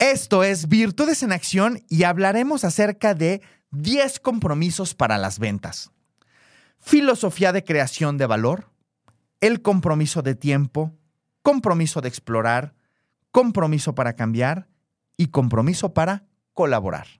Esto es Virtudes en Acción y hablaremos acerca de 10 compromisos para las ventas. Filosofía de creación de valor, el compromiso de tiempo, compromiso de explorar, compromiso para cambiar y compromiso para colaborar.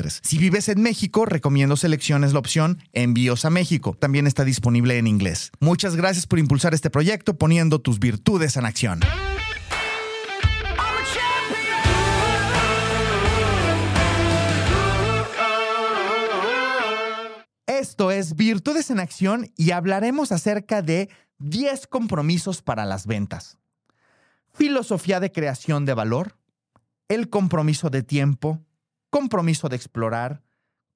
Si vives en México, recomiendo selecciones la opción Envíos a México. También está disponible en inglés. Muchas gracias por impulsar este proyecto poniendo tus virtudes en acción. Esto es Virtudes en Acción y hablaremos acerca de 10 compromisos para las ventas. Filosofía de creación de valor, el compromiso de tiempo, compromiso de explorar,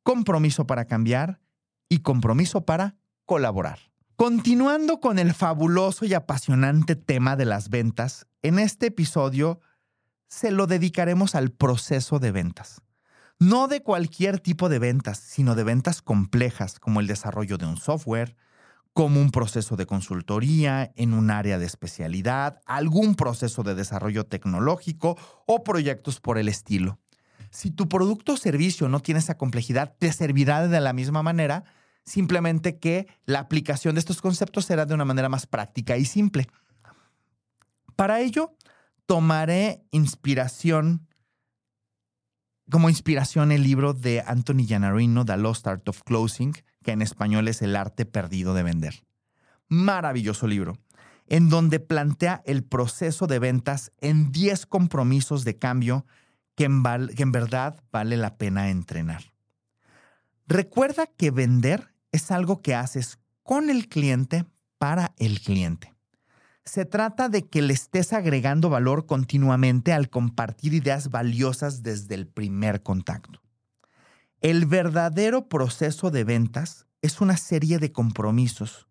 compromiso para cambiar y compromiso para colaborar. Continuando con el fabuloso y apasionante tema de las ventas, en este episodio se lo dedicaremos al proceso de ventas. No de cualquier tipo de ventas, sino de ventas complejas como el desarrollo de un software, como un proceso de consultoría en un área de especialidad, algún proceso de desarrollo tecnológico o proyectos por el estilo. Si tu producto o servicio no tiene esa complejidad, te servirá de la misma manera, simplemente que la aplicación de estos conceptos será de una manera más práctica y simple. Para ello, tomaré inspiración, como inspiración el libro de Anthony Giannarino, The Lost Art of Closing, que en español es El arte perdido de vender. Maravilloso libro, en donde plantea el proceso de ventas en 10 compromisos de cambio que en, verdad vale la pena entrenar. Recuerda que vender es algo que haces con el cliente para el cliente. Se trata de que le estés agregando valor continuamente al compartir ideas valiosas desde el primer contacto. El verdadero proceso de ventas es una serie de compromisos.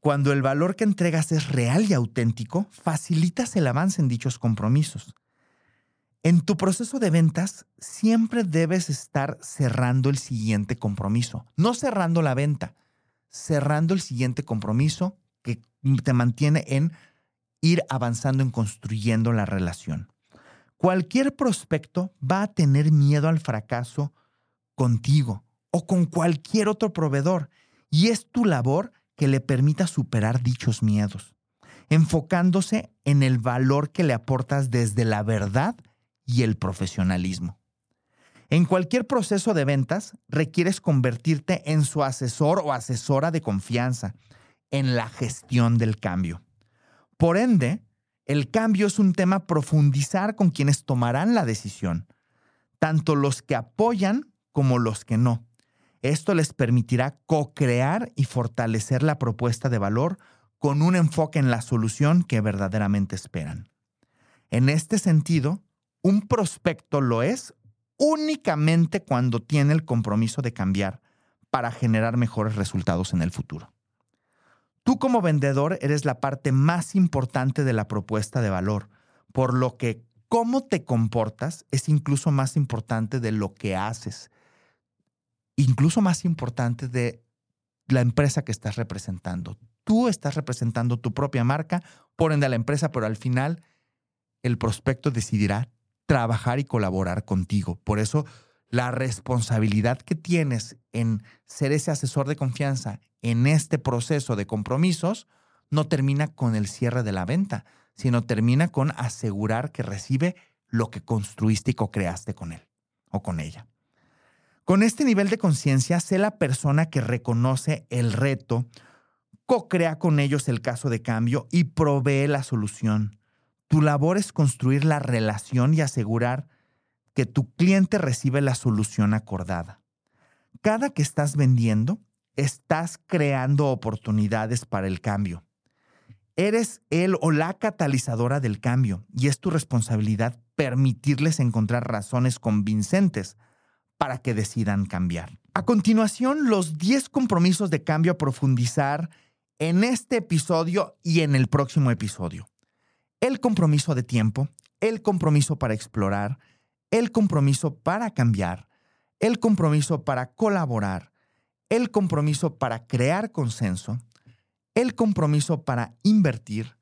Cuando el valor que entregas es real y auténtico, facilitas el avance en dichos compromisos. En tu proceso de ventas siempre debes estar cerrando el siguiente compromiso, no cerrando la venta, cerrando el siguiente compromiso que te mantiene en ir avanzando en construyendo la relación. Cualquier prospecto va a tener miedo al fracaso contigo o con cualquier otro proveedor y es tu labor que le permita superar dichos miedos, enfocándose en el valor que le aportas desde la verdad y el profesionalismo. En cualquier proceso de ventas requieres convertirte en su asesor o asesora de confianza en la gestión del cambio. Por ende, el cambio es un tema profundizar con quienes tomarán la decisión, tanto los que apoyan como los que no. Esto les permitirá co-crear y fortalecer la propuesta de valor con un enfoque en la solución que verdaderamente esperan. En este sentido, un prospecto lo es únicamente cuando tiene el compromiso de cambiar para generar mejores resultados en el futuro. Tú como vendedor eres la parte más importante de la propuesta de valor, por lo que cómo te comportas es incluso más importante de lo que haces, incluso más importante de la empresa que estás representando. Tú estás representando tu propia marca, por ende a la empresa, pero al final el prospecto decidirá trabajar y colaborar contigo. Por eso, la responsabilidad que tienes en ser ese asesor de confianza en este proceso de compromisos no termina con el cierre de la venta, sino termina con asegurar que recibe lo que construiste y co-creaste con él o con ella. Con este nivel de conciencia, sé la persona que reconoce el reto, co-crea con ellos el caso de cambio y provee la solución. Tu labor es construir la relación y asegurar que tu cliente recibe la solución acordada. Cada que estás vendiendo, estás creando oportunidades para el cambio. Eres el o la catalizadora del cambio y es tu responsabilidad permitirles encontrar razones convincentes para que decidan cambiar. A continuación, los 10 compromisos de cambio a profundizar en este episodio y en el próximo episodio. El compromiso de tiempo, el compromiso para explorar, el compromiso para cambiar, el compromiso para colaborar, el compromiso para crear consenso, el compromiso para invertir,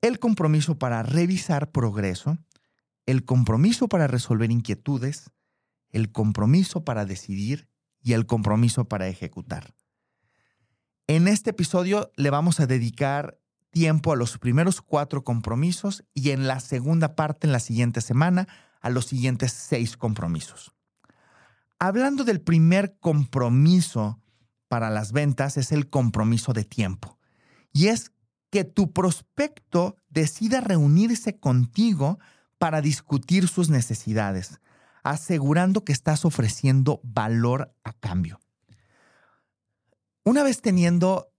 el compromiso para revisar progreso, el compromiso para resolver inquietudes, el compromiso para decidir y el compromiso para ejecutar. En este episodio le vamos a dedicar tiempo a los primeros cuatro compromisos y en la segunda parte, en la siguiente semana, a los siguientes seis compromisos. Hablando del primer compromiso para las ventas, es el compromiso de tiempo. Y es que tu prospecto decida reunirse contigo para discutir sus necesidades, asegurando que estás ofreciendo valor a cambio. Una vez teniendo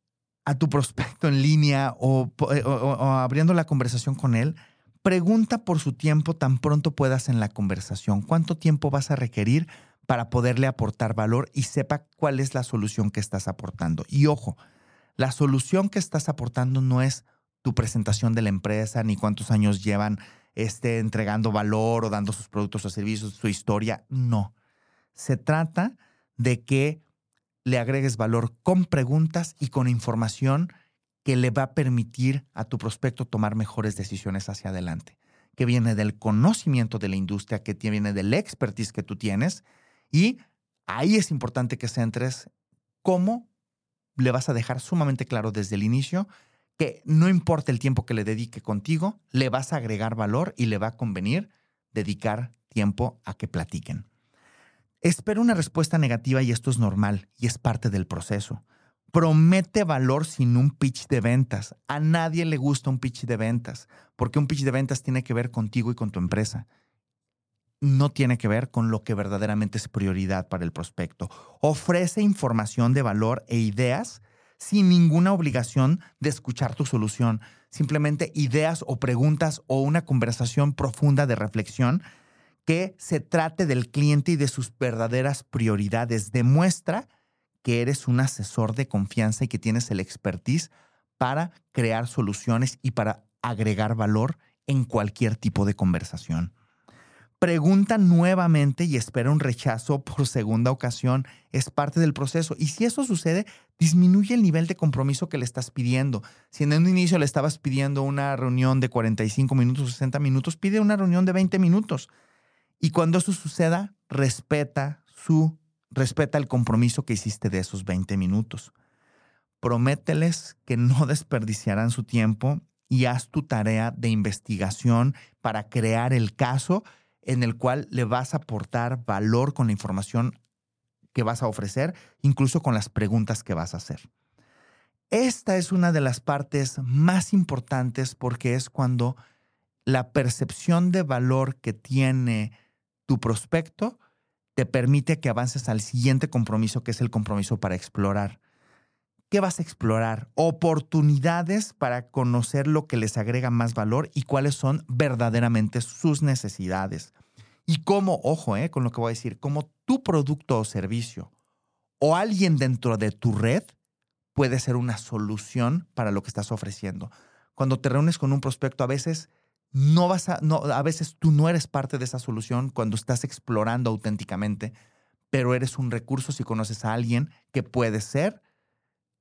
a tu prospecto en línea o, eh, abriendo la conversación con él, pregunta por su tiempo tan pronto puedas en la conversación. ¿Cuánto tiempo vas a requerir para poderle aportar valor y sepa cuál es la solución que estás aportando? Y ojo, la solución que estás aportando no es tu presentación de la empresa ni cuántos años llevan este, entregando valor o dando sus productos o servicios, su historia. No. Se trata de que le agregues valor con preguntas y con información que le va a permitir a tu prospecto tomar mejores decisiones hacia adelante, que viene del conocimiento de la industria, que viene del expertise que tú tienes. Y ahí es importante que centres cómo le vas a dejar sumamente claro desde el inicio que no importa el tiempo que le dedique contigo, le vas a agregar valor y le va a convenir dedicar tiempo a que platiquen. Espero una respuesta negativa y esto es normal y es parte del proceso promete valor sin un pitch de ventas. A nadie le gusta un pitch de ventas, porque un pitch de ventas tiene que ver contigo y con tu empresa. No tiene que ver con lo que verdaderamente es prioridad para el prospecto. Ofrece información de valor e ideas sin ninguna obligación de escuchar tu solución. Simplemente ideas o preguntas o una conversación profunda de reflexión que se trate del cliente y de sus verdaderas prioridades. Demuestra que eres un asesor de confianza y que tienes el expertise para crear soluciones y para agregar valor en cualquier tipo de conversación. Pregunta nuevamente y espera un rechazo por segunda ocasión. Es parte del proceso. Y si eso sucede, disminuye el nivel de compromiso que le estás pidiendo. Si en un inicio le estabas pidiendo una reunión de 45 minutos, 60 minutos, pide una reunión de 20 minutos. Y cuando eso suceda, respeta su Respeta el compromiso que hiciste de esos 20 minutos. Promételes que no desperdiciarán su tiempo y haz tu tarea de investigación para crear el caso en el cual le vas a aportar valor con la información que vas a ofrecer, incluso con las preguntas que vas a hacer. Esta es una de las partes más importantes porque es cuando la percepción de valor que tiene tu prospecto te permite que avances al siguiente compromiso, que es el compromiso para explorar. ¿Qué vas a explorar? Oportunidades para conocer lo que les agrega más valor y cuáles son verdaderamente sus necesidades. Y cómo, ojo, eh, con lo que voy a decir, cómo tu producto o servicio o alguien dentro de tu red puede ser una solución para lo que estás ofreciendo. Cuando te reúnes con un prospecto, a veces no vas a, a veces tú no eres parte de esa solución cuando estás explorando auténticamente, pero eres un recurso si conoces a alguien que puede ser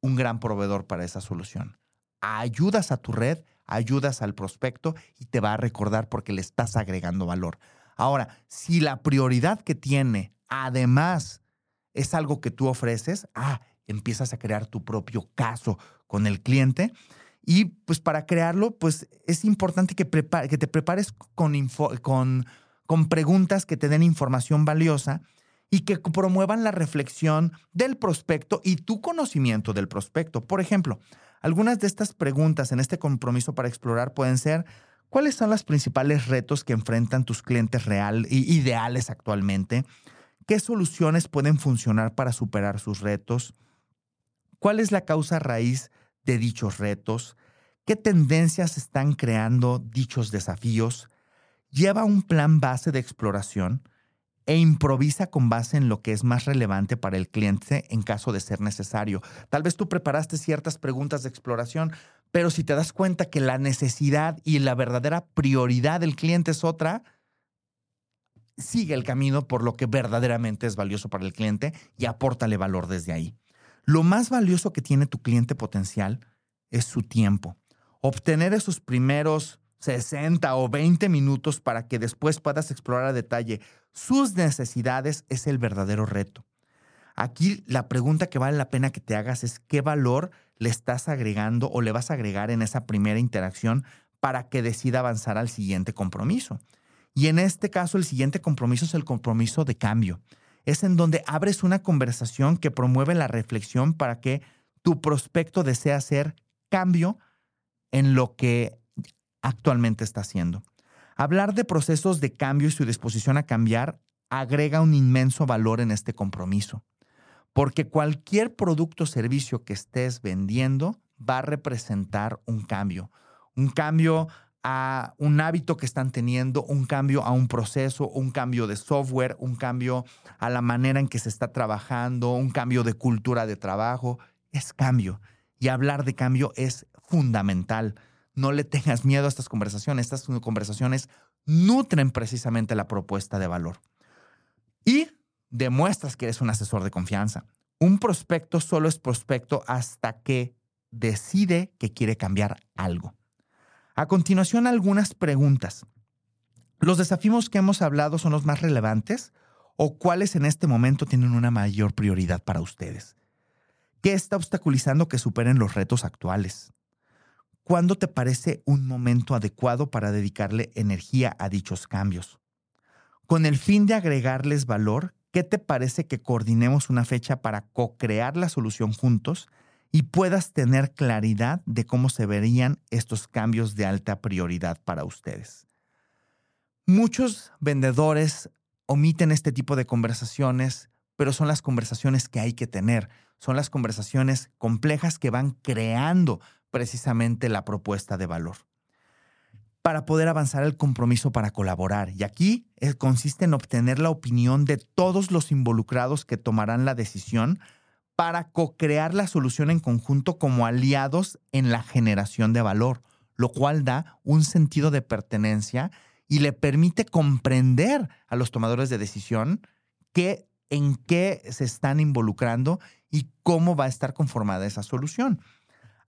un gran proveedor para esa solución. Ayudas a tu red, ayudas al prospecto y te va a recordar porque le estás agregando valor. Ahora, si la prioridad que tiene además es algo que tú ofreces, ah, empiezas a crear tu propio caso con el cliente y pues para crearlo, pues es importante que, que te prepares con, con, con preguntas que te den información valiosa y que promuevan la reflexión del prospecto y tu conocimiento del prospecto. Por ejemplo, algunas de estas preguntas en este compromiso para explorar pueden ser, ¿cuáles son los principales retos que enfrentan tus clientes real ideales actualmente? ¿Qué soluciones pueden funcionar para superar sus retos? ¿Cuál es la causa raíz de dichos retos? ¿Qué tendencias están creando dichos desafíos? Lleva un plan base de exploración e improvisa con base en lo que es más relevante para el cliente en caso de ser necesario. Tal vez tú preparaste ciertas preguntas de exploración, pero si te das cuenta que la necesidad y la verdadera prioridad del cliente es otra, sigue el camino por lo que verdaderamente es valioso para el cliente y apórtale valor desde ahí. Lo más valioso que tiene tu cliente potencial es su tiempo. Obtener esos primeros 60 o 20 minutos para que después puedas explorar a detalle sus necesidades es el verdadero reto. Aquí la pregunta que vale la pena que te hagas es qué valor le estás agregando o le vas a agregar en esa primera interacción para que decida avanzar al siguiente compromiso. Y en este caso el siguiente compromiso es el compromiso de cambio. Es en donde abres una conversación que promueve la reflexión para que tu prospecto desee hacer cambio en lo que actualmente está haciendo. Hablar de procesos de cambio y su disposición a cambiar agrega un inmenso valor en este compromiso, porque cualquier producto o servicio que estés vendiendo va a representar un cambio, un cambio a un hábito que están teniendo, un cambio a un proceso, un cambio de software, un cambio a la manera en que se está trabajando, un cambio de cultura de trabajo. Es cambio. Y hablar de cambio es fundamental no le tengas miedo a estas conversaciones. Estas conversaciones nutren precisamente la propuesta de valor. Y demuestras que eres un asesor de confianza. Un prospecto solo es prospecto hasta que decide que quiere cambiar algo. A continuación, algunas preguntas. ¿Los desafíos que hemos hablado son los más relevantes o cuáles en este momento tienen una mayor prioridad para ustedes? ¿Qué está obstaculizando que superen los retos actuales? ¿Cuándo te parece un momento adecuado para dedicarle energía a dichos cambios? Con el fin de agregarles valor, ¿qué te parece que coordinemos una fecha para co-crear la solución juntos y puedas tener claridad de cómo se verían estos cambios de alta prioridad para ustedes? Muchos vendedores omiten este tipo de conversaciones, pero son las conversaciones que hay que tener, son las conversaciones complejas que van creando precisamente la propuesta de valor para poder avanzar el compromiso para colaborar. Y aquí eh, consiste en obtener la opinión de todos los involucrados que tomarán la decisión para co-crear la solución en conjunto como aliados en la generación de valor, lo cual da un sentido de pertenencia y le permite comprender a los tomadores de decisión qué, en qué se están involucrando y cómo va a estar conformada esa solución.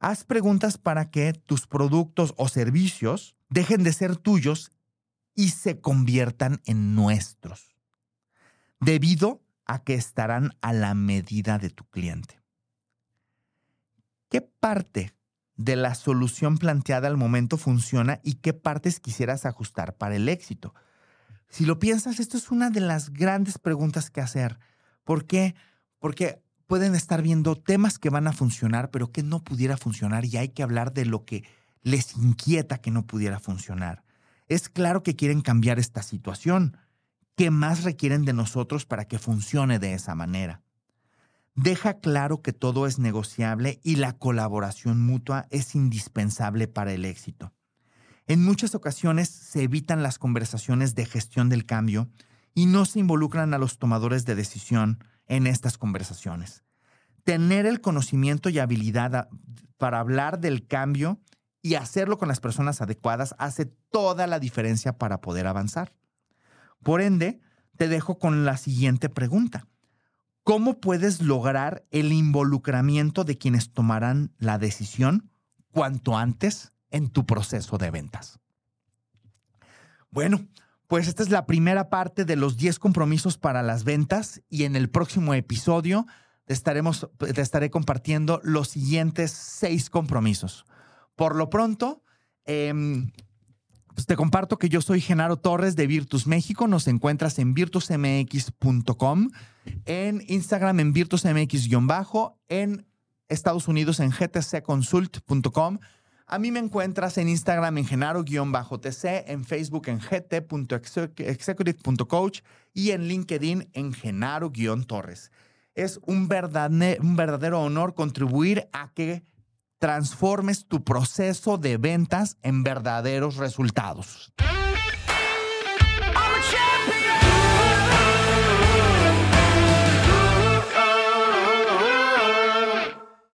Haz preguntas para que tus productos o servicios dejen de ser tuyos y se conviertan en nuestros, debido a que estarán a la medida de tu cliente. ¿Qué parte de la solución planteada al momento funciona y qué partes quisieras ajustar para el éxito? Si lo piensas, esto es una de las grandes preguntas que hacer. ¿Por qué? Porque pueden estar viendo temas que van a funcionar, pero que no pudiera funcionar y hay que hablar de lo que les inquieta que no pudiera funcionar. Es claro que quieren cambiar esta situación. ¿Qué más requieren de nosotros para que funcione de esa manera? Deja claro que todo es negociable y la colaboración mutua es indispensable para el éxito. En muchas ocasiones se evitan las conversaciones de gestión del cambio y no se involucran a los tomadores de decisión en estas conversaciones. Tener el conocimiento y habilidad para hablar del cambio y hacerlo con las personas adecuadas hace toda la diferencia para poder avanzar. Por ende, te dejo con la siguiente pregunta. ¿Cómo puedes lograr el involucramiento de quienes tomarán la decisión cuanto antes en tu proceso de ventas? Bueno, pues esta es la primera parte de los 10 compromisos para las ventas y en el próximo episodio te, estaremos, te estaré compartiendo los siguientes seis compromisos. Por lo pronto, em, pues te comparto que yo soy Genaro Torres de Virtus México. Nos encuentras en virtusmx.com, en Instagram en virtusmx-bajo, en Estados Unidos en gtcconsult.com. A mí me encuentras en Instagram en genaro-tc, en Facebook en gt.executive.coach y en LinkedIn en genaro-torres. Es un verdadero, un verdadero honor contribuir a que transformes tu proceso de ventas en verdaderos resultados.